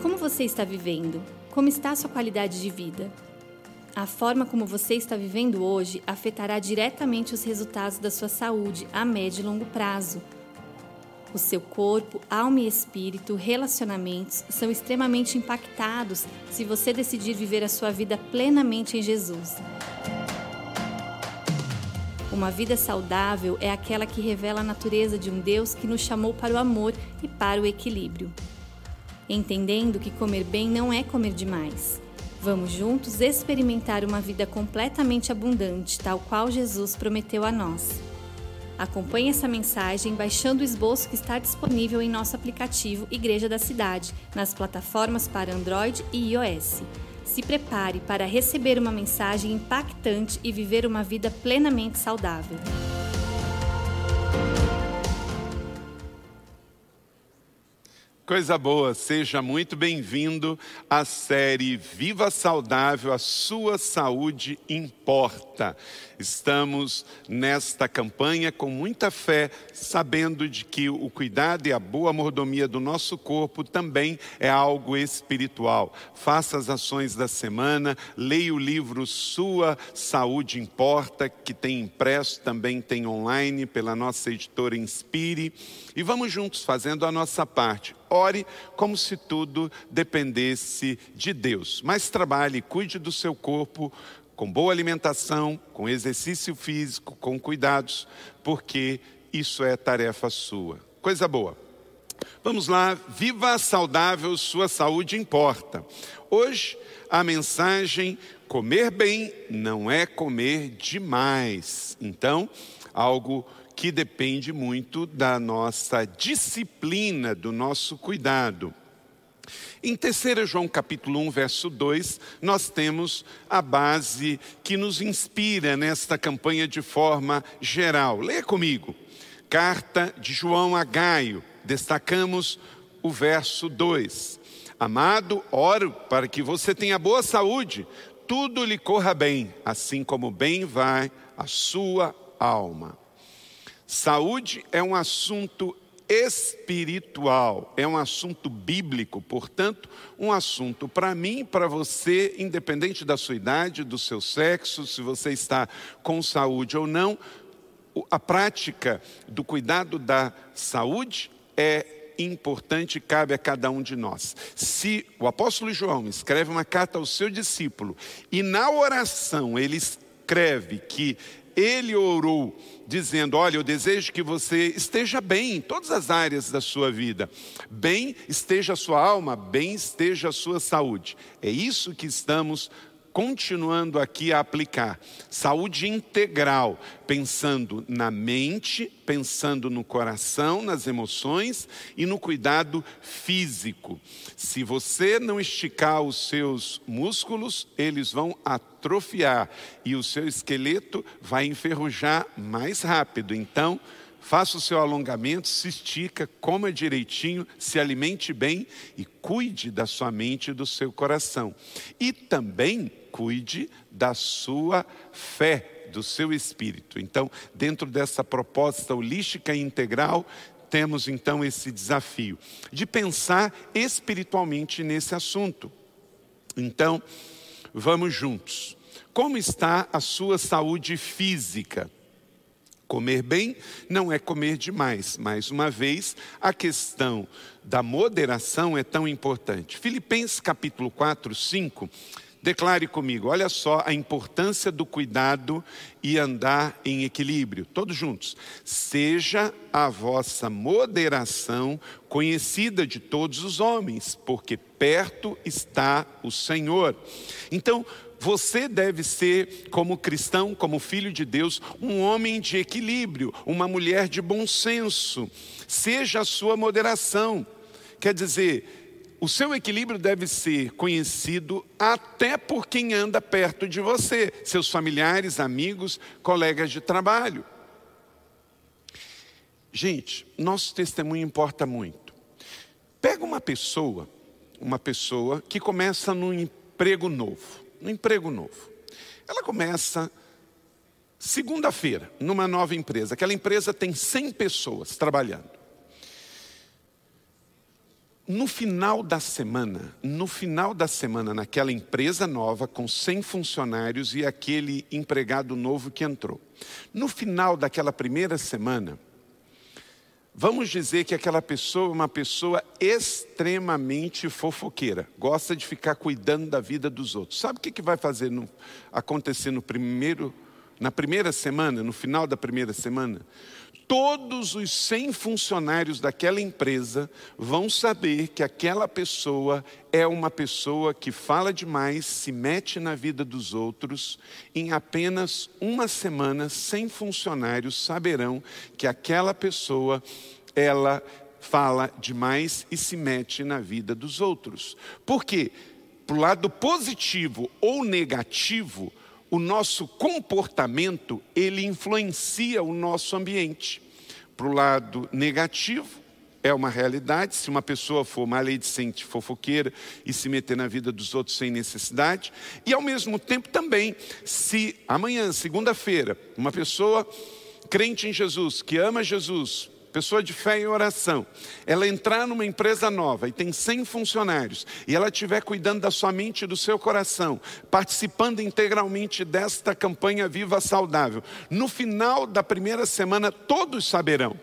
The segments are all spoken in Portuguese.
Como você está vivendo? Como está a sua qualidade de vida? A forma como você está vivendo hoje afetará diretamente os resultados da sua saúde a médio e longo prazo. O seu corpo, alma e espírito, relacionamentos são extremamente impactados se você decidir viver a sua vida plenamente em Jesus. Uma vida saudável é aquela que revela a natureza de um Deus que nos chamou para o amor e para o equilíbrio. Entendendo que comer bem não é comer demais. Vamos juntos experimentar uma vida completamente abundante, tal qual Jesus prometeu a nós. Acompanhe essa mensagem baixando o esboço que está disponível em nosso aplicativo Igreja da Cidade, nas plataformas para Android e iOS. Se prepare para receber uma mensagem impactante e viver uma vida plenamente saudável. Coisa boa, seja muito bem-vindo à série Viva Saudável, a sua saúde importa. Estamos nesta campanha com muita fé, sabendo de que o cuidado e a boa mordomia do nosso corpo também é algo espiritual. Faça as ações da semana, leia o livro Sua Saúde Importa, que tem impresso, também tem online pela nossa editora Inspire. E vamos juntos fazendo a nossa parte. Ore como se tudo dependesse de Deus. Mas trabalhe, cuide do seu corpo com boa alimentação, com exercício físico, com cuidados, porque isso é tarefa sua. Coisa boa. Vamos lá, viva saudável, sua saúde importa. Hoje a mensagem: comer bem não é comer demais. Então, algo que depende muito da nossa disciplina, do nosso cuidado. Em 3 João capítulo 1, verso 2, nós temos a base que nos inspira nesta campanha de forma geral. Leia comigo. Carta de João a Gaio. Destacamos o verso 2. Amado, oro para que você tenha boa saúde, tudo lhe corra bem, assim como bem vai a sua alma. Saúde é um assunto espiritual, é um assunto bíblico, portanto, um assunto para mim, para você, independente da sua idade, do seu sexo, se você está com saúde ou não, a prática do cuidado da saúde é importante cabe a cada um de nós. Se o apóstolo João escreve uma carta ao seu discípulo e na oração ele escreve que ele orou dizendo: Olha, eu desejo que você esteja bem em todas as áreas da sua vida. Bem esteja a sua alma, bem esteja a sua saúde. É isso que estamos continuando aqui a aplicar. Saúde integral, pensando na mente, pensando no coração, nas emoções e no cuidado físico. Se você não esticar os seus músculos, eles vão atrofiar e o seu esqueleto vai enferrujar mais rápido. Então, faça o seu alongamento, se estica, coma direitinho, se alimente bem e cuide da sua mente e do seu coração. E também cuide da sua fé, do seu espírito. Então, dentro dessa proposta holística e integral, temos então esse desafio de pensar espiritualmente nesse assunto. Então, vamos juntos. Como está a sua saúde física? Comer bem não é comer demais. Mais uma vez, a questão da moderação é tão importante. Filipenses capítulo 4, 5 Declare comigo, olha só a importância do cuidado e andar em equilíbrio, todos juntos. Seja a vossa moderação conhecida de todos os homens, porque perto está o Senhor. Então, você deve ser, como cristão, como filho de Deus, um homem de equilíbrio, uma mulher de bom senso. Seja a sua moderação. Quer dizer, o seu equilíbrio deve ser conhecido até por quem anda perto de você, seus familiares, amigos, colegas de trabalho. Gente, nosso testemunho importa muito. Pega uma pessoa, uma pessoa que começa num emprego novo, num emprego novo. Ela começa segunda-feira numa nova empresa. Aquela empresa tem 100 pessoas trabalhando. No final da semana, no final da semana, naquela empresa nova com 100 funcionários e aquele empregado novo que entrou. No final daquela primeira semana, vamos dizer que aquela pessoa é uma pessoa extremamente fofoqueira, gosta de ficar cuidando da vida dos outros. Sabe o que, que vai fazer no, acontecer no primeiro, na primeira semana, no final da primeira semana? Todos os 100 funcionários daquela empresa vão saber que aquela pessoa é uma pessoa que fala demais, se mete na vida dos outros. Em apenas uma semana, 100 funcionários saberão que aquela pessoa, ela fala demais e se mete na vida dos outros. Por quê? Para o lado positivo ou negativo, o nosso comportamento, ele influencia o nosso ambiente. Para o lado negativo, é uma realidade. Se uma pessoa for maledicente, fofoqueira e se meter na vida dos outros sem necessidade, e ao mesmo tempo também, se amanhã, segunda-feira, uma pessoa crente em Jesus, que ama Jesus, pessoa de fé e oração, ela entrar numa empresa nova e tem 100 funcionários, e ela estiver cuidando da sua mente e do seu coração, participando integralmente desta campanha Viva Saudável, no final da primeira semana, todos saberão,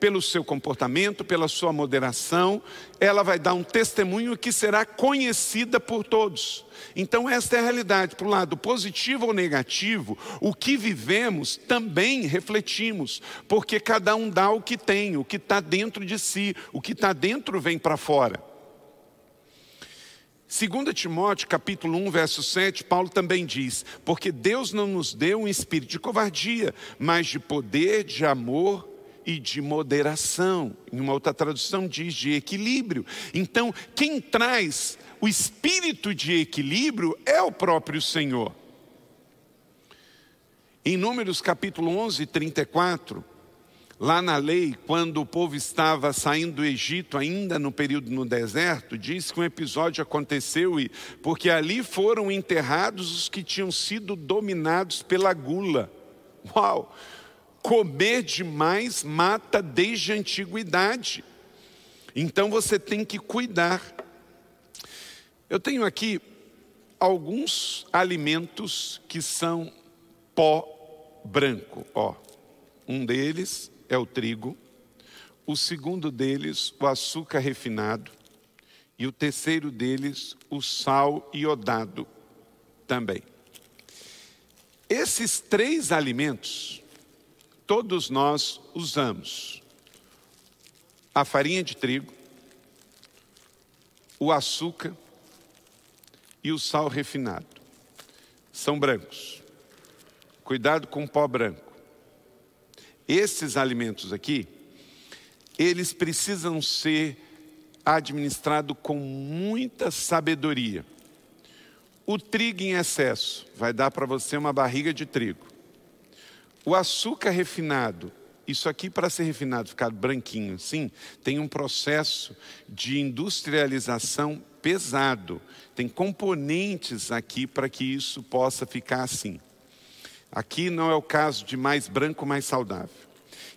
pelo seu comportamento, pela sua moderação, ela vai dar um testemunho que será conhecida por todos. Então, esta é a realidade. Para o lado positivo ou negativo, o que vivemos também refletimos, porque cada um dá o que tem, o que está dentro de si, o que está dentro vem para fora. 2 Timóteo capítulo 1, verso 7, Paulo também diz: Porque Deus não nos deu um espírito de covardia, mas de poder, de amor e de moderação. Em uma outra tradução diz de equilíbrio. Então, quem traz o espírito de equilíbrio é o próprio Senhor. Em Números capítulo 11, 34, lá na lei, quando o povo estava saindo do Egito, ainda no período no deserto, diz que um episódio aconteceu e porque ali foram enterrados os que tinham sido dominados pela gula. Uau! Comer demais mata desde a antiguidade. Então você tem que cuidar. Eu tenho aqui alguns alimentos que são pó branco. Ó, um deles é o trigo, o segundo deles, o açúcar refinado, e o terceiro deles, o sal iodado também. Esses três alimentos todos nós usamos a farinha de trigo, o açúcar e o sal refinado. São brancos. Cuidado com o pó branco. Esses alimentos aqui, eles precisam ser administrados com muita sabedoria. O trigo em excesso vai dar para você uma barriga de trigo. O açúcar refinado, isso aqui para ser refinado, ficar branquinho, sim, tem um processo de industrialização pesado. Tem componentes aqui para que isso possa ficar assim. Aqui não é o caso de mais branco, mais saudável.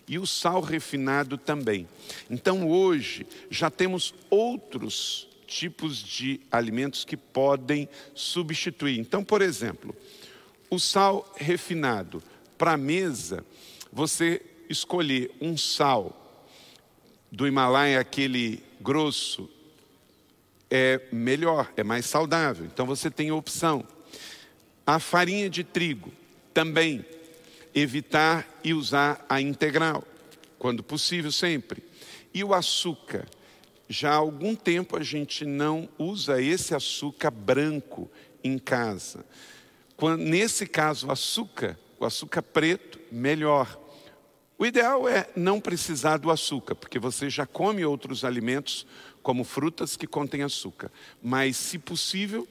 E o sal refinado também. Então hoje já temos outros tipos de alimentos que podem substituir. Então, por exemplo, o sal refinado para mesa, você escolher um sal do Himalaia, aquele grosso, é melhor, é mais saudável. Então você tem a opção. A farinha de trigo, também evitar e usar a integral, quando possível, sempre. E o açúcar, já há algum tempo a gente não usa esse açúcar branco em casa. Quando, nesse caso, o açúcar o açúcar preto, melhor. O ideal é não precisar do açúcar, porque você já come outros alimentos, como frutas que contêm açúcar. Mas, se possível,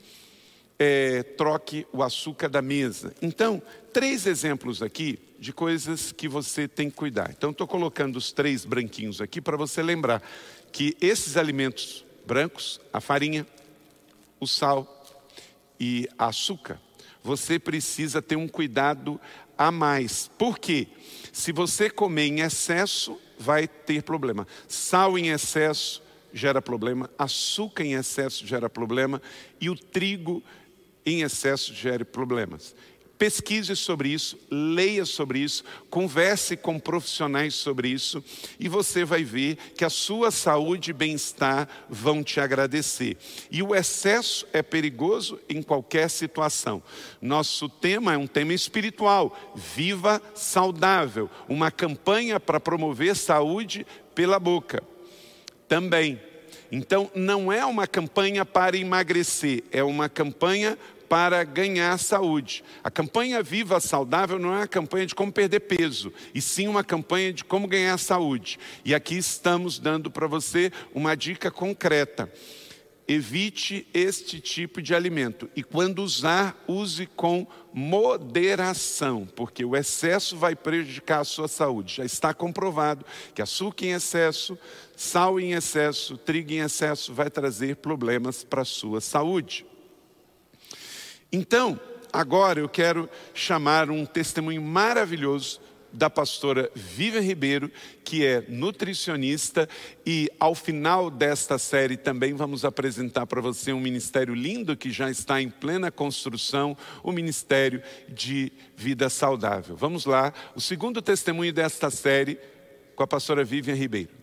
é, troque o açúcar da mesa. Então, três exemplos aqui de coisas que você tem que cuidar. Então, estou colocando os três branquinhos aqui para você lembrar que esses alimentos brancos, a farinha, o sal e açúcar, você precisa ter um cuidado a mais. Por quê? Se você comer em excesso, vai ter problema. Sal em excesso gera problema, açúcar em excesso gera problema e o trigo em excesso gera problemas. Pesquise sobre isso, leia sobre isso, converse com profissionais sobre isso e você vai ver que a sua saúde e bem-estar vão te agradecer. E o excesso é perigoso em qualquer situação. Nosso tema é um tema espiritual, viva saudável, uma campanha para promover saúde pela boca. Também. Então, não é uma campanha para emagrecer, é uma campanha para ganhar saúde. A campanha Viva Saudável não é uma campanha de como perder peso, e sim uma campanha de como ganhar saúde. E aqui estamos dando para você uma dica concreta. Evite este tipo de alimento e, quando usar, use com moderação, porque o excesso vai prejudicar a sua saúde. Já está comprovado que açúcar em excesso, sal em excesso, trigo em excesso vai trazer problemas para a sua saúde. Então, agora eu quero chamar um testemunho maravilhoso da pastora Vivian Ribeiro, que é nutricionista, e ao final desta série também vamos apresentar para você um ministério lindo que já está em plena construção, o Ministério de Vida Saudável. Vamos lá, o segundo testemunho desta série com a pastora Vivian Ribeiro.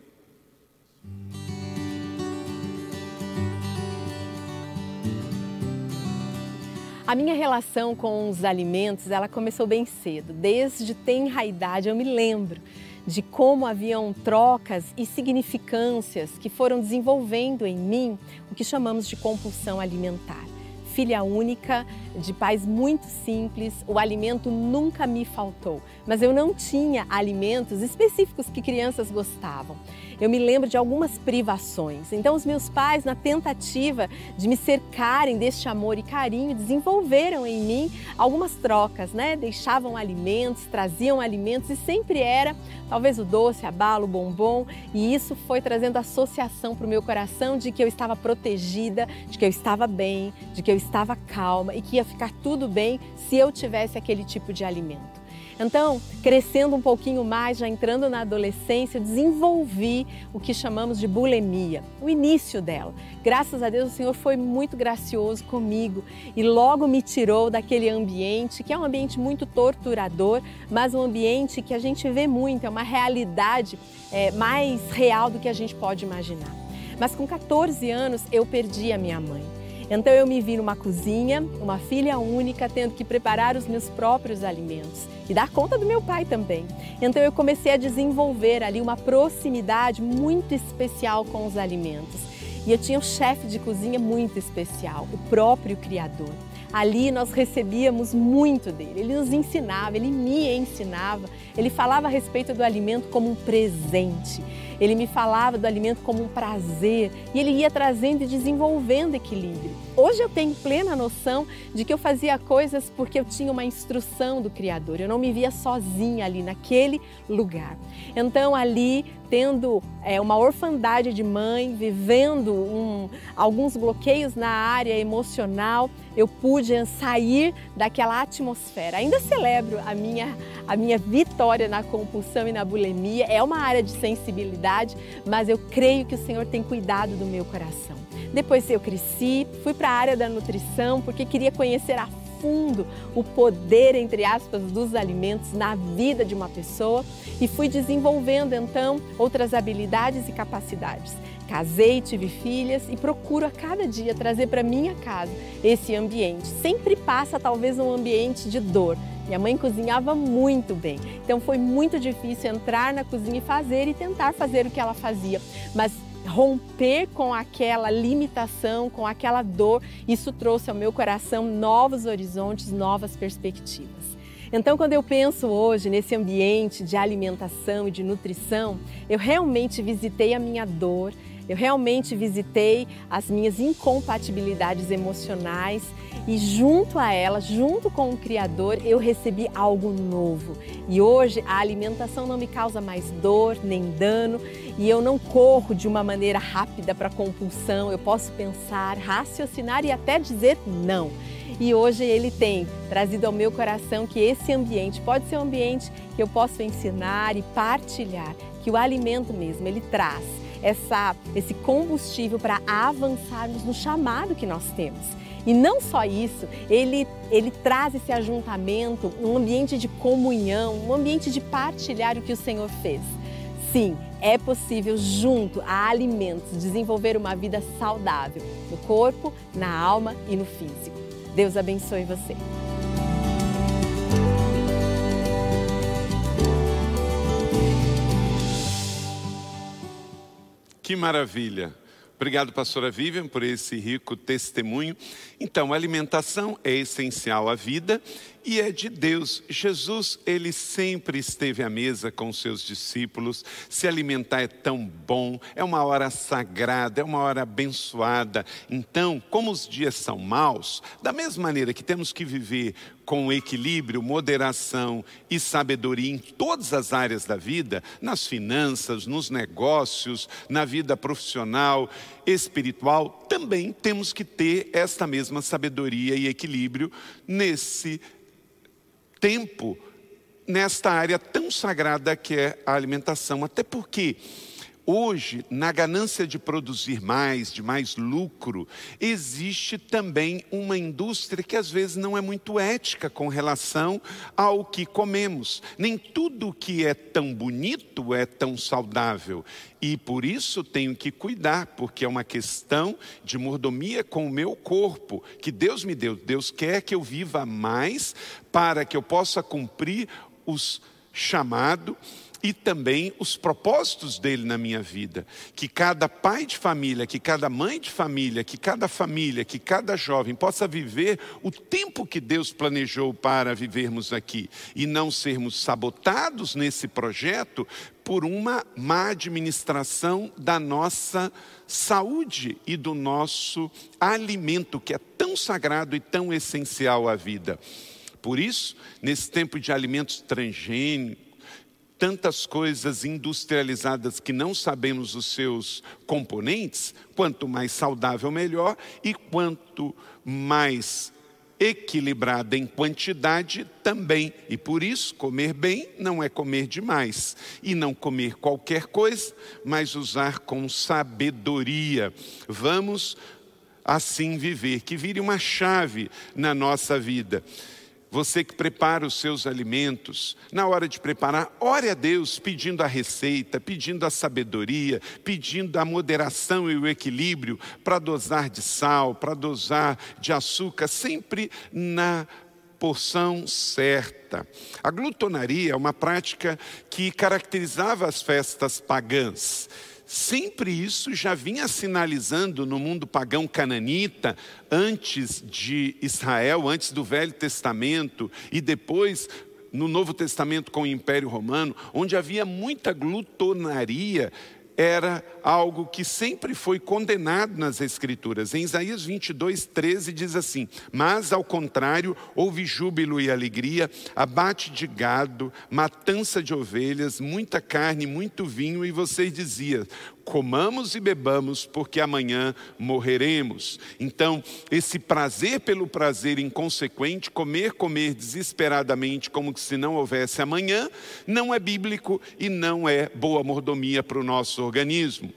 Minha relação com os alimentos, ela começou bem cedo. Desde tenra idade eu me lembro de como haviam trocas e significâncias que foram desenvolvendo em mim o que chamamos de compulsão alimentar. Filha única, de pais muito simples, o alimento nunca me faltou, mas eu não tinha alimentos específicos que crianças gostavam eu me lembro de algumas privações. Então, os meus pais, na tentativa de me cercarem deste amor e carinho, desenvolveram em mim algumas trocas, né? Deixavam alimentos, traziam alimentos e sempre era talvez o doce, a bala, o bombom, e isso foi trazendo associação para o meu coração de que eu estava protegida, de que eu estava bem, de que eu estava calma e que ia ficar tudo bem se eu tivesse aquele tipo de alimento. Então, crescendo um pouquinho mais, já entrando na adolescência, desenvolvi o que chamamos de bulimia, o início dela. Graças a Deus, o Senhor foi muito gracioso comigo e logo me tirou daquele ambiente que é um ambiente muito torturador, mas um ambiente que a gente vê muito, é uma realidade é, mais real do que a gente pode imaginar. Mas com 14 anos eu perdi a minha mãe. Então eu me vi numa cozinha, uma filha única, tendo que preparar os meus próprios alimentos e dar conta do meu pai também. Então eu comecei a desenvolver ali uma proximidade muito especial com os alimentos. E eu tinha um chefe de cozinha muito especial, o próprio Criador. Ali nós recebíamos muito dele. Ele nos ensinava, ele me ensinava, ele falava a respeito do alimento como um presente. Ele me falava do alimento como um prazer e ele ia trazendo e desenvolvendo equilíbrio. Hoje eu tenho plena noção de que eu fazia coisas porque eu tinha uma instrução do Criador. Eu não me via sozinha ali naquele lugar. Então ali tendo é, uma orfandade de mãe, vivendo um, alguns bloqueios na área emocional, eu pude sair daquela atmosfera. Ainda celebro a minha, a minha vitória na compulsão e na bulimia. É uma área de sensibilidade, mas eu creio que o Senhor tem cuidado do meu coração. Depois eu cresci, fui para a área da nutrição porque queria conhecer a fundo o poder, entre aspas, dos alimentos na vida de uma pessoa e fui desenvolvendo então outras habilidades e capacidades. Casei, tive filhas e procuro a cada dia trazer para minha casa esse ambiente. Sempre passa talvez um ambiente de dor. Minha mãe cozinhava muito bem, então foi muito difícil entrar na cozinha e fazer e tentar fazer o que ela fazia. Mas romper com aquela limitação, com aquela dor, isso trouxe ao meu coração novos horizontes, novas perspectivas. Então, quando eu penso hoje nesse ambiente de alimentação e de nutrição, eu realmente visitei a minha dor, eu realmente visitei as minhas incompatibilidades emocionais e junto a elas, junto com o Criador, eu recebi algo novo. E hoje a alimentação não me causa mais dor nem dano e eu não corro de uma maneira rápida para compulsão. Eu posso pensar, raciocinar e até dizer não. E hoje ele tem trazido ao meu coração que esse ambiente pode ser um ambiente que eu posso ensinar e partilhar, que o alimento mesmo ele traz essa, esse combustível para avançarmos no chamado que nós temos. E não só isso, ele, ele traz esse ajuntamento, um ambiente de comunhão, um ambiente de partilhar o que o Senhor fez. Sim, é possível, junto a alimentos, desenvolver uma vida saudável no corpo, na alma e no físico. Deus abençoe você. Que maravilha! Obrigado, pastora Vivian, por esse rico testemunho. Então, alimentação é essencial à vida e é de Deus. Jesus, ele sempre esteve à mesa com seus discípulos. Se alimentar é tão bom, é uma hora sagrada, é uma hora abençoada. Então, como os dias são maus, da mesma maneira que temos que viver com equilíbrio, moderação e sabedoria em todas as áreas da vida, nas finanças, nos negócios, na vida profissional, espiritual, também temos que ter esta mesma sabedoria e equilíbrio nesse tempo nesta área tão sagrada que é a alimentação. Até porque hoje, na ganância de produzir mais, de mais lucro, existe também uma indústria que às vezes não é muito ética com relação ao que comemos. Nem tudo que é tão bonito é tão saudável. E por isso tenho que cuidar, porque é uma questão de mordomia com o meu corpo, que Deus me deu. Deus quer que eu viva mais para que eu possa cumprir os chamados e também os propósitos dele na minha vida. Que cada pai de família, que cada mãe de família, que cada família, que cada jovem possa viver o tempo que Deus planejou para vivermos aqui e não sermos sabotados nesse projeto por uma má administração da nossa saúde e do nosso alimento, que é tão sagrado e tão essencial à vida. Por isso, nesse tempo de alimentos transgênicos, tantas coisas industrializadas que não sabemos os seus componentes, quanto mais saudável, melhor, e quanto mais equilibrada em quantidade também. E por isso, comer bem não é comer demais. E não comer qualquer coisa, mas usar com sabedoria. Vamos assim viver, que vire uma chave na nossa vida. Você que prepara os seus alimentos, na hora de preparar, ore a Deus pedindo a receita, pedindo a sabedoria, pedindo a moderação e o equilíbrio para dosar de sal, para dosar de açúcar, sempre na porção certa. A glutonaria é uma prática que caracterizava as festas pagãs. Sempre isso já vinha sinalizando no mundo pagão cananita, antes de Israel, antes do Velho Testamento e depois no Novo Testamento com o Império Romano, onde havia muita glutonaria era algo que sempre foi condenado nas Escrituras. Em Isaías 22, 13 diz assim: Mas ao contrário, houve júbilo e alegria, abate de gado, matança de ovelhas, muita carne, muito vinho, e vocês diziam: comamos e bebamos, porque amanhã morreremos. Então, esse prazer pelo prazer inconsequente, comer, comer desesperadamente, como se não houvesse amanhã, não é bíblico e não é boa mordomia para o nosso organismo.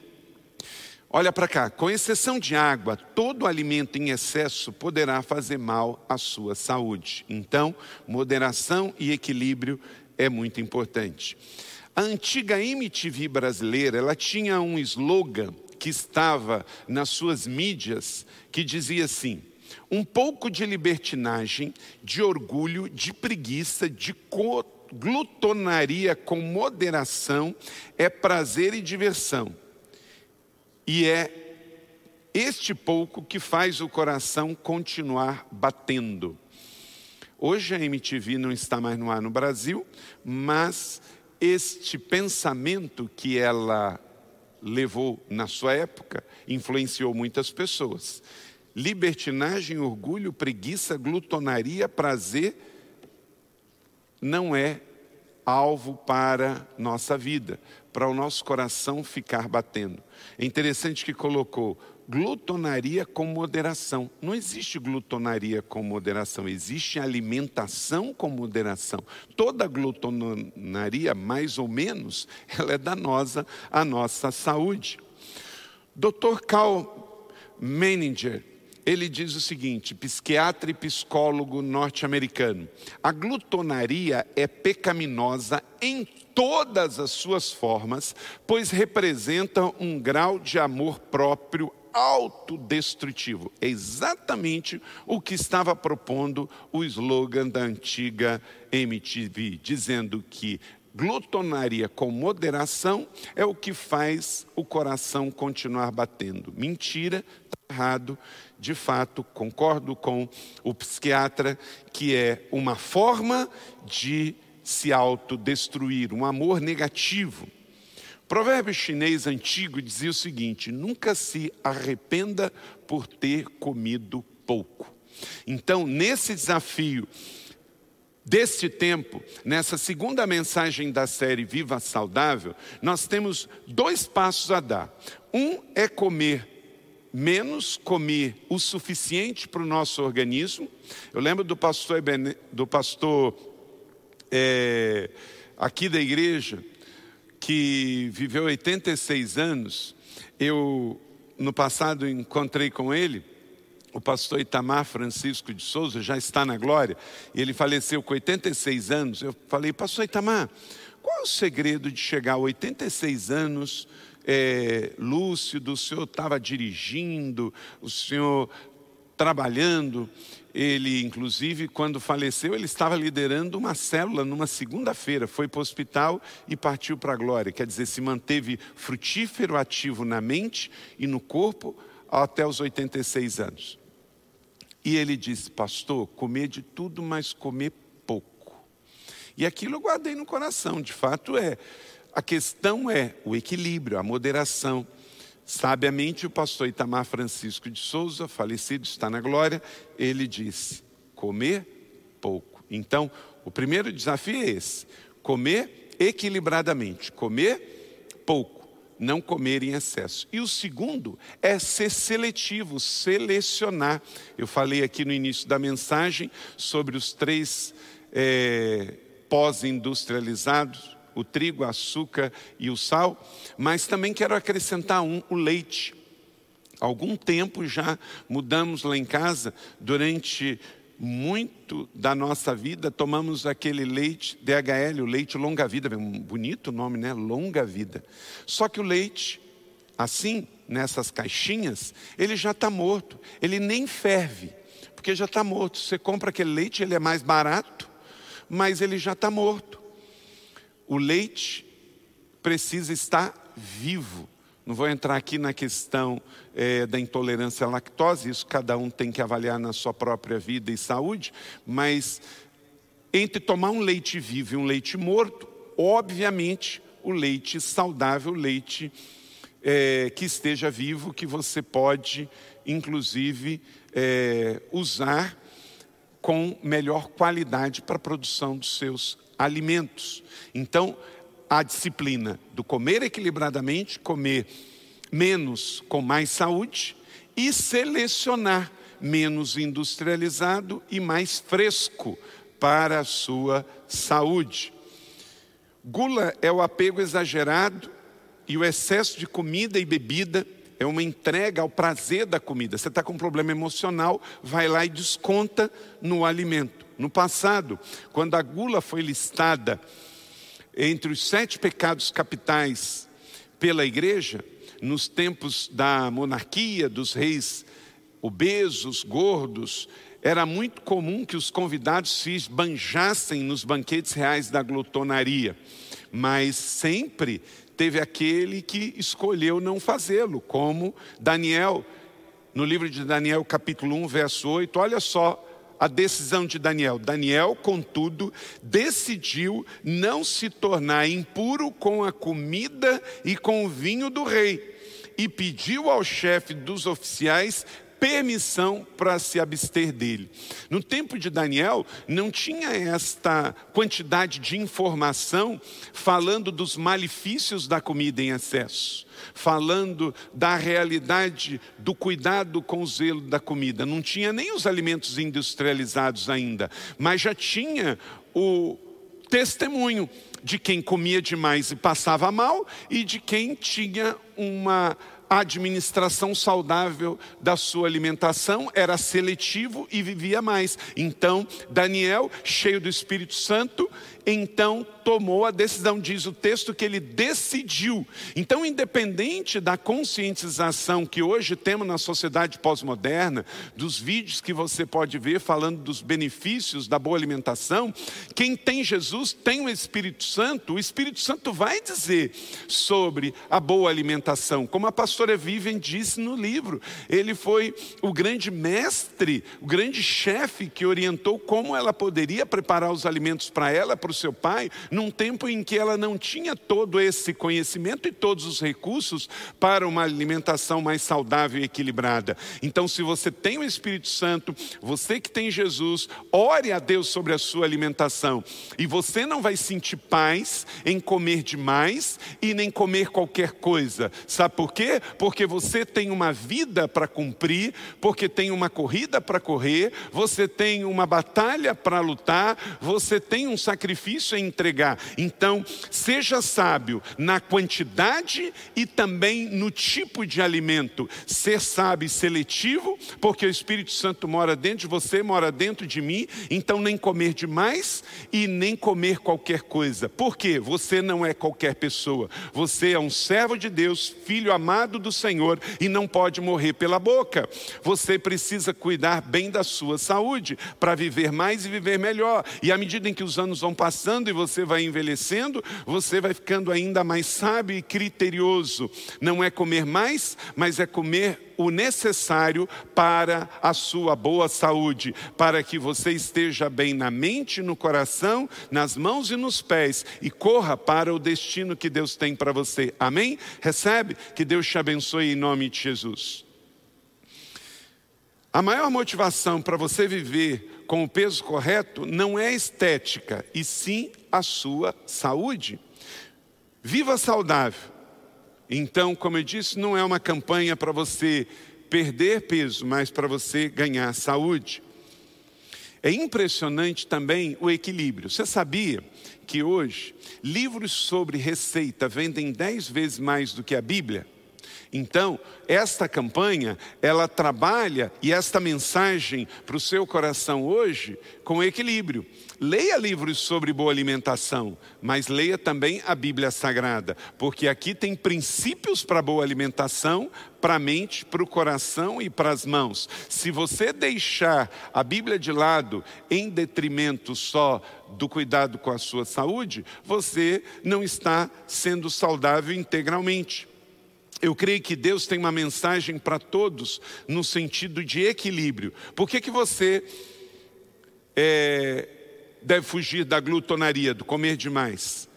Olha para cá, com exceção de água, todo alimento em excesso poderá fazer mal à sua saúde. Então, moderação e equilíbrio é muito importante. A antiga MTV brasileira, ela tinha um slogan que estava nas suas mídias que dizia assim: um pouco de libertinagem, de orgulho, de preguiça, de glutonaria com moderação é prazer e diversão. E é este pouco que faz o coração continuar batendo. Hoje a MTV não está mais no ar no Brasil, mas este pensamento que ela levou na sua época influenciou muitas pessoas. Libertinagem, orgulho, preguiça, glutonaria, prazer não é alvo para nossa vida, para o nosso coração ficar batendo. É interessante que colocou glutonaria com moderação. Não existe glutonaria com moderação, existe alimentação com moderação. Toda glutonaria, mais ou menos, ela é danosa à nossa saúde. Dr. Carl Menninger, ele diz o seguinte, psiquiatra e psicólogo norte-americano: a glutonaria é pecaminosa em todas as suas formas, pois representa um grau de amor próprio autodestrutivo. É exatamente o que estava propondo o slogan da antiga MTV, dizendo que glutonaria com moderação é o que faz o coração continuar batendo. Mentira, está errado. De fato, concordo com o psiquiatra que é uma forma de se autodestruir, um amor negativo. Provérbio chinês antigo dizia o seguinte: nunca se arrependa por ter comido pouco. Então, nesse desafio deste tempo, nessa segunda mensagem da série Viva Saudável, nós temos dois passos a dar. Um é comer menos, comer o suficiente para o nosso organismo. Eu lembro do pastor, do pastor é, aqui da igreja, que viveu 86 anos. Eu, no passado, encontrei com ele o pastor Itamar Francisco de Souza já está na glória, e ele faleceu com 86 anos. Eu falei, pastor Itamar, qual é o segredo de chegar a 86 anos é, lúcido? O senhor estava dirigindo, o senhor trabalhando. Ele, inclusive, quando faleceu, ele estava liderando uma célula numa segunda-feira. Foi para o hospital e partiu para a glória. Quer dizer, se manteve frutífero, ativo na mente e no corpo até os 86 anos. E ele disse, pastor, comer de tudo, mas comer pouco. E aquilo eu guardei no coração, de fato é. A questão é o equilíbrio, a moderação. Sabiamente, o pastor Itamar Francisco de Souza, falecido, está na glória, ele disse: comer pouco. Então, o primeiro desafio é esse: comer equilibradamente, comer pouco não comer em excesso. E o segundo é ser seletivo, selecionar. Eu falei aqui no início da mensagem sobre os três é, pós-industrializados: o trigo, o açúcar e o sal, mas também quero acrescentar um: o leite. Algum tempo já mudamos lá em casa durante muito da nossa vida tomamos aquele leite DHL, o leite longa vida, um bonito nome, né? Longa vida. Só que o leite, assim, nessas caixinhas, ele já está morto, ele nem ferve, porque já está morto. Você compra aquele leite, ele é mais barato, mas ele já está morto. O leite precisa estar vivo. Não vou entrar aqui na questão é, da intolerância à lactose, isso cada um tem que avaliar na sua própria vida e saúde, mas entre tomar um leite vivo e um leite morto, obviamente o leite saudável, o leite é, que esteja vivo, que você pode, inclusive, é, usar com melhor qualidade para a produção dos seus alimentos. Então, a disciplina do comer equilibradamente, comer menos com mais saúde e selecionar menos industrializado e mais fresco para a sua saúde. Gula é o apego exagerado e o excesso de comida e bebida é uma entrega ao prazer da comida. Você está com um problema emocional, vai lá e desconta no alimento. No passado, quando a gula foi listada entre os sete pecados capitais pela igreja, nos tempos da monarquia, dos reis obesos, gordos, era muito comum que os convidados se esbanjassem nos banquetes reais da glutonaria, mas sempre teve aquele que escolheu não fazê-lo, como Daniel, no livro de Daniel, capítulo 1, verso 8, olha só a decisão de Daniel. Daniel, contudo, decidiu não se tornar impuro com a comida e com o vinho do rei e pediu ao chefe dos oficiais permissão para se abster dele. No tempo de Daniel, não tinha esta quantidade de informação falando dos malefícios da comida em excesso, falando da realidade do cuidado com o zelo da comida. Não tinha nem os alimentos industrializados ainda, mas já tinha o testemunho de quem comia demais e passava mal e de quem tinha uma administração saudável da sua alimentação, era seletivo e vivia mais. Então, Daniel, cheio do Espírito Santo, então tomou a decisão, diz o texto que ele decidiu. Então, independente da conscientização que hoje temos na sociedade pós-moderna, dos vídeos que você pode ver falando dos benefícios da boa alimentação, quem tem Jesus tem o Espírito Santo, o Espírito Santo vai dizer sobre a boa alimentação, como a pastora Vivian disse no livro. Ele foi o grande mestre, o grande chefe que orientou como ela poderia preparar os alimentos para ela, para o seu pai, num tempo em que ela não tinha todo esse conhecimento e todos os recursos para uma alimentação mais saudável e equilibrada. Então, se você tem o Espírito Santo, você que tem Jesus, ore a Deus sobre a sua alimentação. E você não vai sentir paz em comer demais e nem comer qualquer coisa. Sabe por quê? Porque você tem uma vida para cumprir, porque tem uma corrida para correr, você tem uma batalha para lutar, você tem um sacrifício a entregar. Então, seja sábio na quantidade e também no tipo de alimento. Ser sábio e seletivo, porque o Espírito Santo mora dentro de você, mora dentro de mim, então nem comer demais e nem comer qualquer coisa. Por quê? Você não é qualquer pessoa. Você é um servo de Deus, filho amado do Senhor e não pode morrer pela boca. Você precisa cuidar bem da sua saúde para viver mais e viver melhor. E à medida em que os anos vão passando e você vai envelhecendo, você vai ficando ainda mais sábio e criterioso. Não é comer mais, mas é comer o necessário para a sua boa saúde, para que você esteja bem na mente, no coração, nas mãos e nos pés e corra para o destino que Deus tem para você. Amém? Recebe? Que Deus te abençoe em nome de Jesus. A maior motivação para você viver com o peso correto não é estética, e sim a sua saúde. Viva saudável. Então, como eu disse, não é uma campanha para você perder peso, mas para você ganhar saúde. É impressionante também o equilíbrio. Você sabia que hoje livros sobre receita vendem dez vezes mais do que a Bíblia? Então, esta campanha, ela trabalha e esta mensagem para o seu coração hoje com equilíbrio. Leia livros sobre boa alimentação, mas leia também a Bíblia Sagrada, porque aqui tem princípios para boa alimentação, para a mente, para o coração e para as mãos. Se você deixar a Bíblia de lado em detrimento só do cuidado com a sua saúde, você não está sendo saudável integralmente. Eu creio que Deus tem uma mensagem para todos no sentido de equilíbrio. Por que, que você é, deve fugir da glutonaria, do comer demais?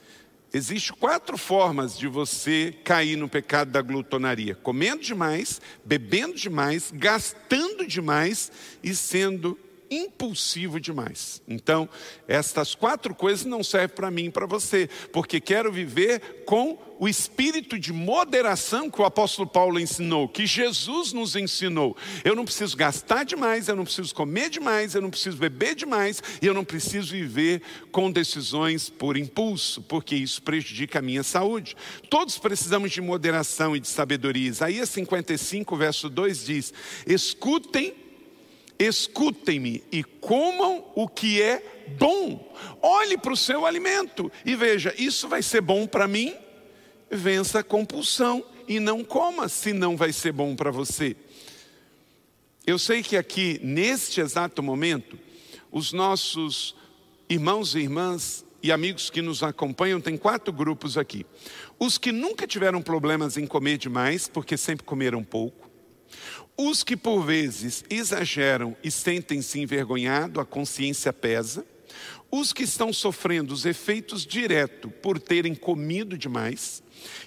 Existem quatro formas de você cair no pecado da glutonaria: comendo demais, bebendo demais, gastando demais e sendo impulsivo demais. Então, estas quatro coisas não servem para mim e para você, porque quero viver com o espírito de moderação que o apóstolo Paulo ensinou, que Jesus nos ensinou. Eu não preciso gastar demais, eu não preciso comer demais, eu não preciso beber demais, e eu não preciso viver com decisões por impulso, porque isso prejudica a minha saúde. Todos precisamos de moderação e de sabedoria. Isaías 55, verso 2 diz: Escutem escutem-me e comam o que é bom. Olhe para o seu alimento e veja: isso vai ser bom para mim? Vença a compulsão e não coma, se não vai ser bom para você. Eu sei que aqui, neste exato momento, os nossos irmãos e irmãs e amigos que nos acompanham, tem quatro grupos aqui. Os que nunca tiveram problemas em comer demais, porque sempre comeram pouco. Os que por vezes exageram e sentem-se envergonhados, a consciência pesa. Os que estão sofrendo os efeitos diretos por terem comido demais.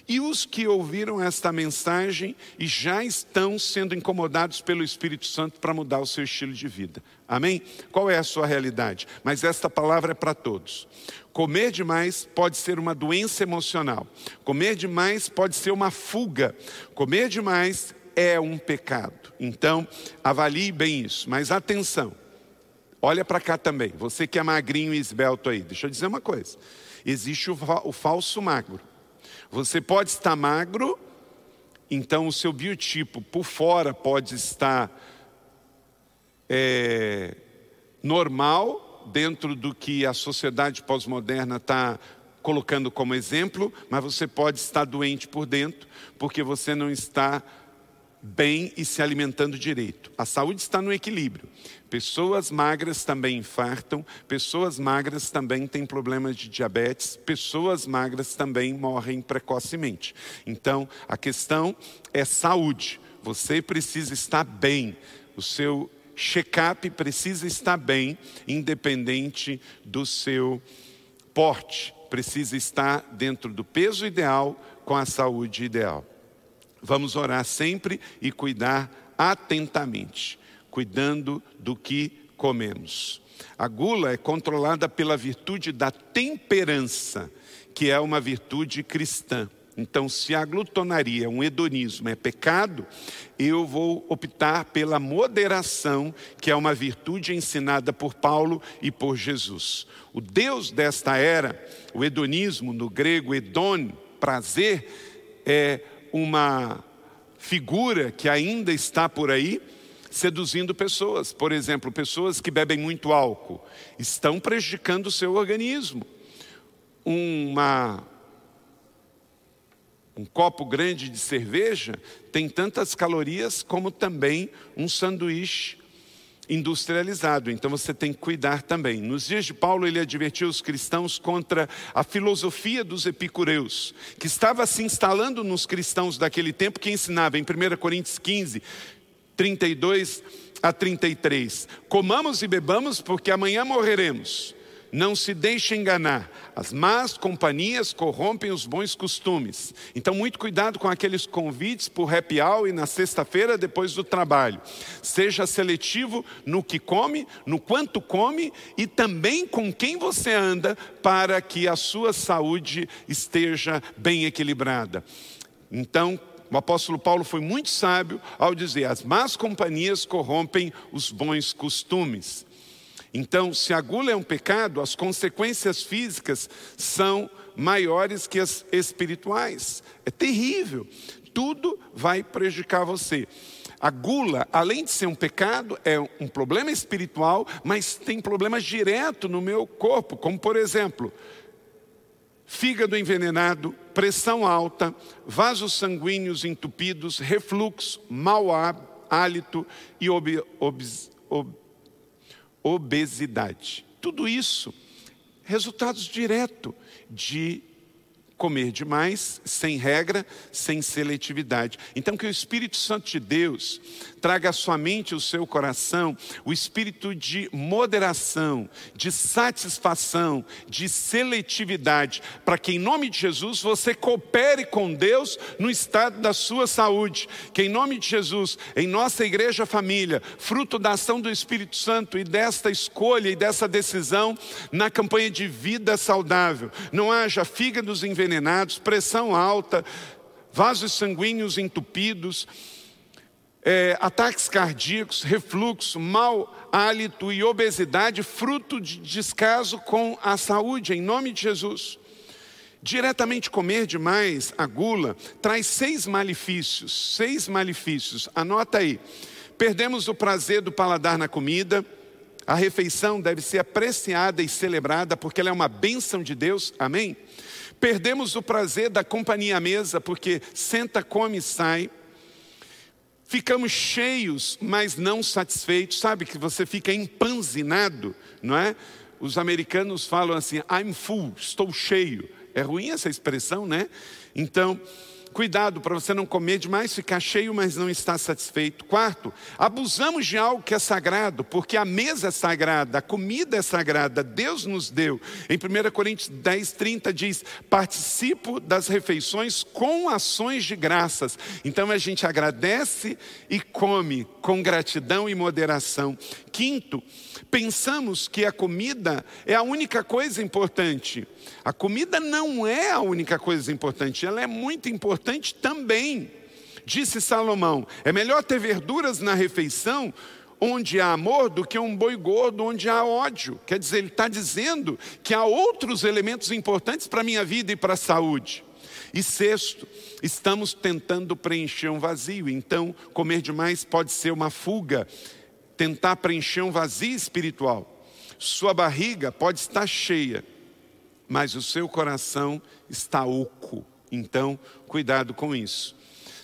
E os que ouviram esta mensagem e já estão sendo incomodados pelo Espírito Santo para mudar o seu estilo de vida. Amém? Qual é a sua realidade? Mas esta palavra é para todos. Comer demais pode ser uma doença emocional. Comer demais pode ser uma fuga. Comer demais é um pecado. Então, avalie bem isso. Mas atenção, olha para cá também. Você que é magrinho e esbelto aí, deixa eu dizer uma coisa: existe o, o falso magro. Você pode estar magro Então, o seu biotipo por fora pode estar é, normal, dentro do que a sociedade pós-moderna está colocando como exemplo, mas você pode estar doente por dentro, porque você não está bem e se alimentando direito. A saúde está no equilíbrio. Pessoas magras também infartam, pessoas magras também têm problemas de diabetes, pessoas magras também morrem precocemente. Então, a questão é saúde. Você precisa estar bem. O seu check-up precisa estar bem, independente do seu porte. Precisa estar dentro do peso ideal, com a saúde ideal. Vamos orar sempre e cuidar atentamente, cuidando do que comemos. A gula é controlada pela virtude da temperança, que é uma virtude cristã. Então, se a glutonaria, um hedonismo, é pecado, eu vou optar pela moderação, que é uma virtude ensinada por Paulo e por Jesus. O Deus desta era, o hedonismo, no grego hedon, prazer, é uma figura que ainda está por aí seduzindo pessoas. Por exemplo, pessoas que bebem muito álcool estão prejudicando o seu organismo. Uma um copo grande de cerveja tem tantas calorias como também um sanduíche industrializado. Então você tem que cuidar também. Nos dias de Paulo, ele advertiu os cristãos contra a filosofia dos epicureus, que estava se instalando nos cristãos daquele tempo, que ensinava em 1 Coríntios 15, 32 a 33: Comamos e bebamos, porque amanhã morreremos. Não se deixe enganar. As más companhias corrompem os bons costumes. Então, muito cuidado com aqueles convites por happy hour e na sexta-feira depois do trabalho. Seja seletivo no que come, no quanto come e também com quem você anda para que a sua saúde esteja bem equilibrada. Então, o apóstolo Paulo foi muito sábio ao dizer: as más companhias corrompem os bons costumes. Então, se a gula é um pecado, as consequências físicas são maiores que as espirituais. É terrível. Tudo vai prejudicar você. A gula, além de ser um pecado, é um problema espiritual, mas tem problemas direto no meu corpo, como por exemplo, fígado envenenado, pressão alta, vasos sanguíneos entupidos, refluxo, mau hálito e ob, ob, ob, obesidade. Tudo isso, resultados diretos de comer demais, sem regra, sem seletividade. Então, que o Espírito Santo de Deus traga à sua mente e o seu coração o espírito de moderação, de satisfação, de seletividade, para que em nome de Jesus você coopere com Deus no estado da sua saúde. Que em nome de Jesus, em nossa igreja família, fruto da ação do Espírito Santo e desta escolha e dessa decisão na campanha de vida saudável, não haja fígados envenenados, pressão alta, vasos sanguíneos entupidos, é, ataques cardíacos, refluxo, mau hálito e obesidade, fruto de descaso com a saúde, em nome de Jesus. Diretamente comer demais a gula traz seis malefícios, seis malefícios, anota aí. Perdemos o prazer do paladar na comida, a refeição deve ser apreciada e celebrada porque ela é uma bênção de Deus, amém? Perdemos o prazer da companhia à mesa porque senta, come e sai. Ficamos cheios, mas não satisfeitos. Sabe que você fica empanzinado, não é? Os americanos falam assim: I'm full, estou cheio. É ruim essa expressão, né? Então, Cuidado para você não comer demais, ficar cheio, mas não estar satisfeito. Quarto, abusamos de algo que é sagrado, porque a mesa é sagrada, a comida é sagrada, Deus nos deu. Em 1 Coríntios 10, 30 diz: participo das refeições com ações de graças. Então a gente agradece e come com gratidão e moderação. Quinto, pensamos que a comida é a única coisa importante. A comida não é a única coisa importante, ela é muito importante também. Disse Salomão: é melhor ter verduras na refeição onde há amor do que um boi gordo onde há ódio. Quer dizer, ele está dizendo que há outros elementos importantes para a minha vida e para a saúde. E sexto, estamos tentando preencher um vazio. Então, comer demais pode ser uma fuga, tentar preencher um vazio espiritual. Sua barriga pode estar cheia, mas o seu coração está oco. Então, cuidado com isso.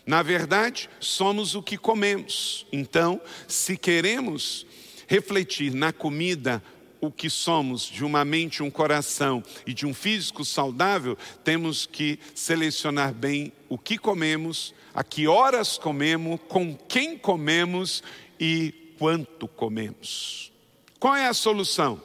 Na verdade, somos o que comemos. Então, se queremos refletir na comida o que somos, de uma mente, um coração e de um físico saudável, temos que selecionar bem o que comemos, a que horas comemos, com quem comemos e quanto comemos. Qual é a solução?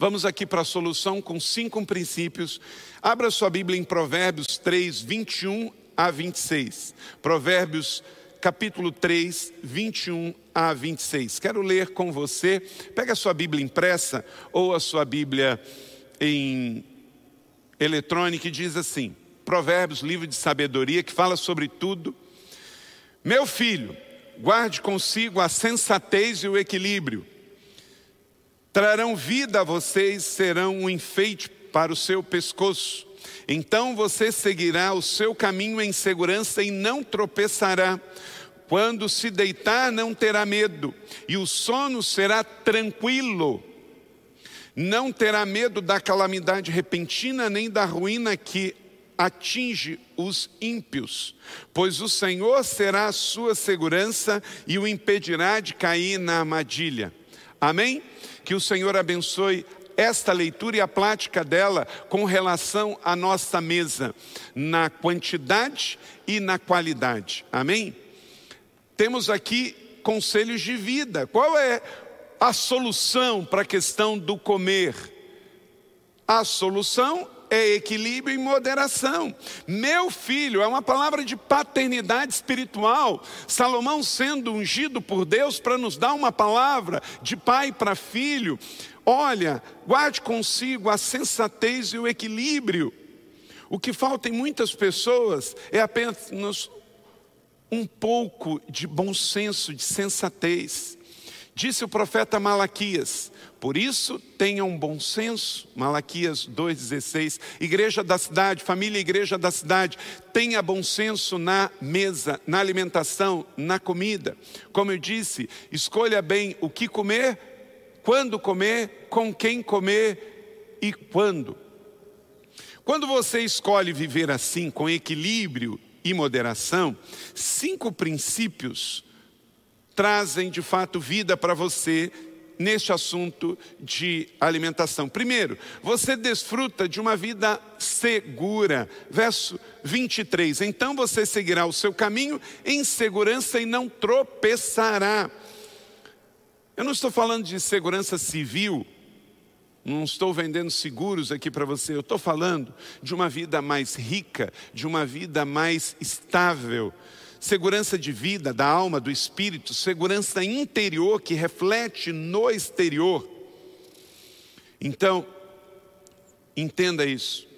Vamos aqui para a solução com cinco princípios. Abra sua Bíblia em Provérbios 3, 21 a 26. Provérbios capítulo 3, 21 a 26. Quero ler com você. Pega a sua Bíblia impressa ou a sua Bíblia em eletrônica e diz assim: Provérbios, livro de sabedoria que fala sobre tudo. Meu filho, guarde consigo a sensatez e o equilíbrio. Trarão vida a vocês, serão um enfeite para o seu pescoço. Então você seguirá o seu caminho em segurança e não tropeçará. Quando se deitar, não terá medo, e o sono será tranquilo. Não terá medo da calamidade repentina, nem da ruína que atinge os ímpios, pois o Senhor será a sua segurança e o impedirá de cair na armadilha. Amém? Que o Senhor abençoe esta leitura e a prática dela com relação à nossa mesa, na quantidade e na qualidade. Amém? temos aqui conselhos de vida. Qual é a solução para a questão do comer? A solução é equilíbrio e moderação. Meu filho é uma palavra de paternidade espiritual. Salomão sendo ungido por Deus para nos dar uma palavra de pai para filho. Olha, guarde consigo a sensatez e o equilíbrio. O que falta em muitas pessoas é apenas um pouco de bom senso, de sensatez. Disse o profeta Malaquias, por isso tenham bom senso, Malaquias 2,16. Igreja da cidade, família igreja da cidade, tenha bom senso na mesa, na alimentação, na comida. Como eu disse, escolha bem o que comer, quando comer, com quem comer e quando. Quando você escolhe viver assim, com equilíbrio e moderação, cinco princípios trazem de fato vida para você neste assunto de alimentação. Primeiro, você desfruta de uma vida segura. Verso 23. Então você seguirá o seu caminho em segurança e não tropeçará. Eu não estou falando de segurança civil, não estou vendendo seguros aqui para você, eu estou falando de uma vida mais rica, de uma vida mais estável. Segurança de vida, da alma, do espírito, segurança interior que reflete no exterior. Então, entenda isso.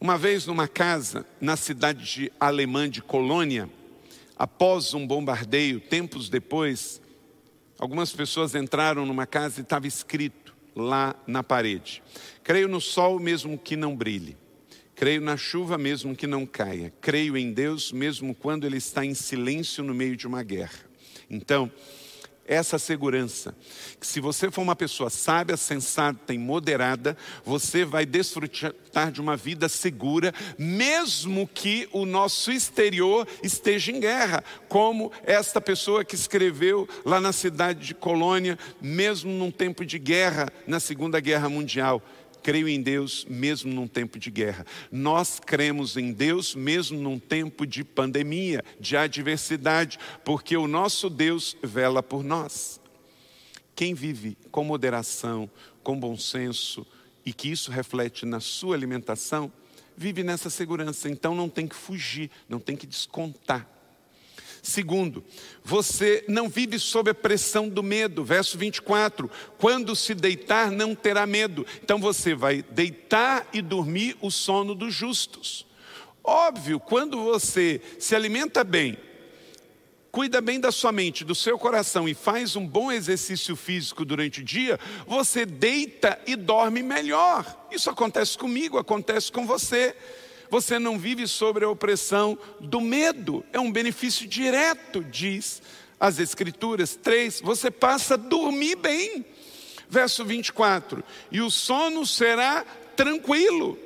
Uma vez numa casa na cidade de Alemã de Colônia, após um bombardeio, tempos depois, algumas pessoas entraram numa casa e estava escrito lá na parede. Creio no sol mesmo que não brilhe. Creio na chuva mesmo que não caia. Creio em Deus mesmo quando ele está em silêncio no meio de uma guerra. Então, essa segurança. Que se você for uma pessoa sábia, sensata e moderada, você vai desfrutar de uma vida segura, mesmo que o nosso exterior esteja em guerra, como esta pessoa que escreveu lá na cidade de Colônia, mesmo num tempo de guerra, na Segunda Guerra Mundial creio em Deus mesmo num tempo de guerra. Nós cremos em Deus mesmo num tempo de pandemia, de adversidade, porque o nosso Deus vela por nós. Quem vive com moderação, com bom senso e que isso reflete na sua alimentação, vive nessa segurança. Então não tem que fugir, não tem que descontar. Segundo, você não vive sob a pressão do medo. Verso 24: quando se deitar, não terá medo. Então você vai deitar e dormir o sono dos justos. Óbvio, quando você se alimenta bem, cuida bem da sua mente, do seu coração e faz um bom exercício físico durante o dia, você deita e dorme melhor. Isso acontece comigo, acontece com você. Você não vive sobre a opressão do medo. É um benefício direto, diz as Escrituras. Três, você passa a dormir bem. Verso 24: e o sono será tranquilo.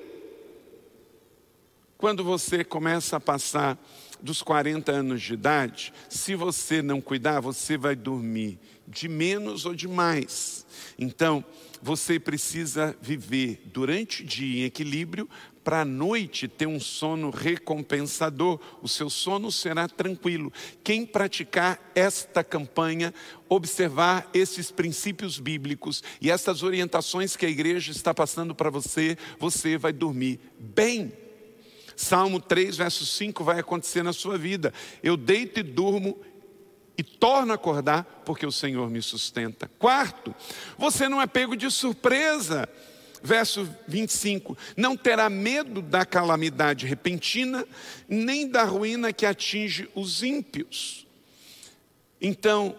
Quando você começa a passar dos 40 anos de idade, se você não cuidar, você vai dormir de menos ou de mais. Então, você precisa viver durante o dia em equilíbrio para a noite ter um sono recompensador. O seu sono será tranquilo. Quem praticar esta campanha, observar esses princípios bíblicos e essas orientações que a igreja está passando para você, você vai dormir bem. Salmo 3, verso 5 vai acontecer na sua vida. Eu deito e durmo e torno a acordar porque o Senhor me sustenta. Quarto, você não é pego de surpresa. Verso 25: Não terá medo da calamidade repentina, nem da ruína que atinge os ímpios. Então,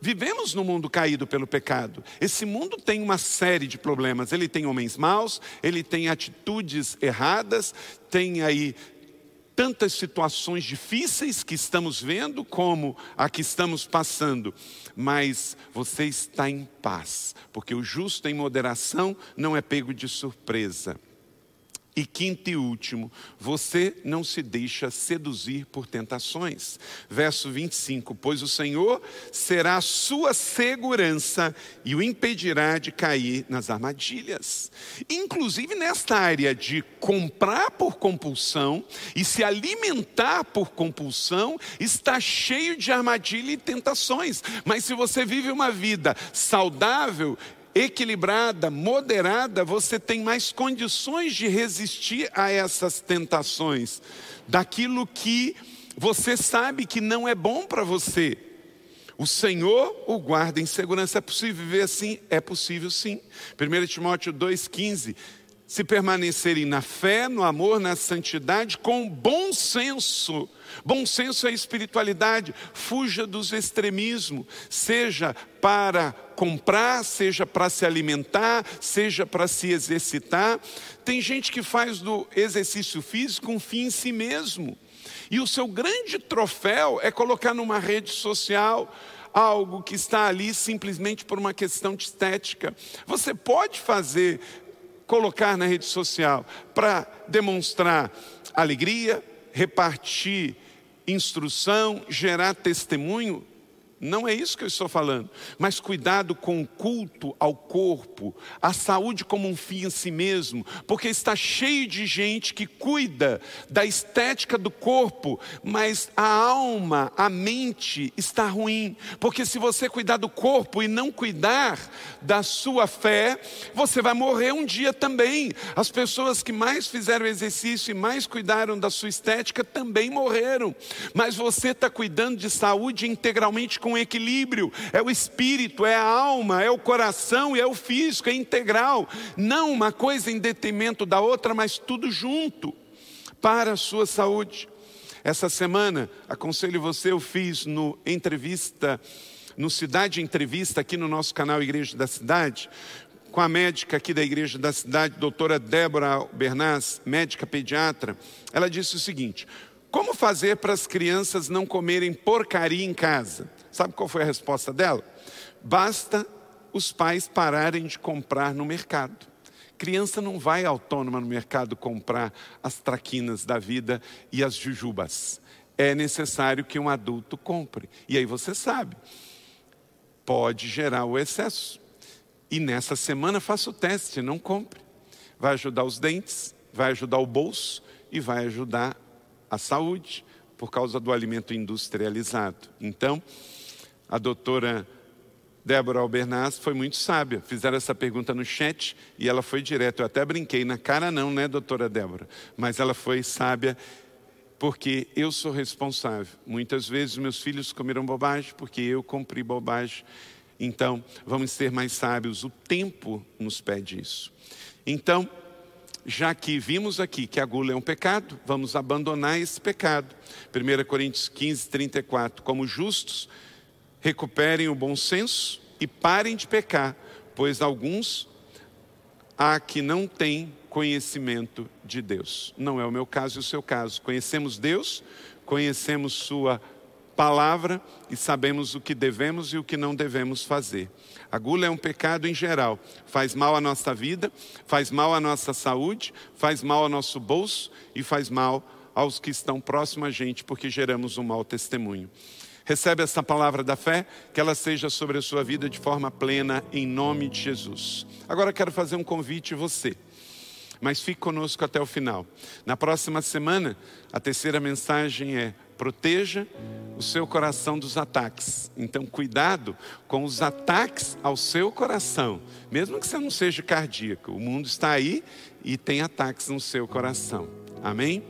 vivemos num mundo caído pelo pecado. Esse mundo tem uma série de problemas. Ele tem homens maus, ele tem atitudes erradas, tem aí tantas situações difíceis que estamos vendo, como a que estamos passando, mas você está em paz, porque o justo em moderação não é pego de surpresa. E quinto e último, você não se deixa seduzir por tentações. Verso 25: Pois o Senhor será sua segurança e o impedirá de cair nas armadilhas. Inclusive nesta área de comprar por compulsão e se alimentar por compulsão, está cheio de armadilha e tentações. Mas se você vive uma vida saudável, equilibrada, moderada, você tem mais condições de resistir a essas tentações, daquilo que você sabe que não é bom para você. O Senhor o guarda em segurança. É possível viver assim? É possível sim. 1 Timóteo 2,15. Se permanecerem na fé, no amor, na santidade, com bom senso. Bom senso é espiritualidade. Fuja dos extremismos, seja para comprar, seja para se alimentar, seja para se exercitar. Tem gente que faz do exercício físico um fim em si mesmo. E o seu grande troféu é colocar numa rede social algo que está ali simplesmente por uma questão de estética. Você pode fazer, colocar na rede social para demonstrar alegria, repartir instrução, gerar testemunho, não é isso que eu estou falando, mas cuidado com o culto ao corpo, a saúde como um fim em si mesmo, porque está cheio de gente que cuida da estética do corpo, mas a alma, a mente está ruim, porque se você cuidar do corpo e não cuidar da sua fé, você vai morrer um dia também. As pessoas que mais fizeram exercício e mais cuidaram da sua estética também morreram, mas você está cuidando de saúde integralmente com com equilíbrio, é o espírito, é a alma, é o coração e é o físico, é integral. Não uma coisa em detrimento da outra, mas tudo junto para a sua saúde. Essa semana, aconselho você, eu fiz no entrevista, no Cidade Entrevista, aqui no nosso canal Igreja da Cidade, com a médica aqui da Igreja da Cidade, doutora Débora Bernaz, médica pediatra. Ela disse o seguinte: como fazer para as crianças não comerem porcaria em casa? Sabe qual foi a resposta dela? Basta os pais pararem de comprar no mercado. Criança não vai autônoma no mercado comprar as traquinas da vida e as jujubas. É necessário que um adulto compre. E aí você sabe, pode gerar o excesso. E nessa semana faça o teste, não compre. Vai ajudar os dentes, vai ajudar o bolso e vai ajudar a saúde por causa do alimento industrializado. Então, a doutora Débora Albernaz foi muito sábia. Fizeram essa pergunta no chat e ela foi direto. Eu até brinquei, na cara não, né, doutora Débora? Mas ela foi sábia porque eu sou responsável. Muitas vezes meus filhos comeram bobagem porque eu cumpri bobagem. Então, vamos ser mais sábios. O tempo nos pede isso. Então, já que vimos aqui que a gula é um pecado, vamos abandonar esse pecado. 1 Coríntios 15, 34. Como justos, recuperem o bom senso e parem de pecar, pois alguns há que não tem conhecimento de Deus. Não é o meu caso e o seu caso. Conhecemos Deus, conhecemos Sua palavra e sabemos o que devemos e o que não devemos fazer. A gula é um pecado em geral, faz mal à nossa vida, faz mal à nossa saúde, faz mal ao nosso bolso e faz mal aos que estão próximos a gente, porque geramos um mau testemunho. Recebe essa palavra da fé, que ela seja sobre a sua vida de forma plena, em nome de Jesus. Agora quero fazer um convite a você mas fique conosco até o final. Na próxima semana, a terceira mensagem é: proteja o seu coração dos ataques. Então, cuidado com os ataques ao seu coração, mesmo que você não seja cardíaco. O mundo está aí e tem ataques no seu coração. Amém?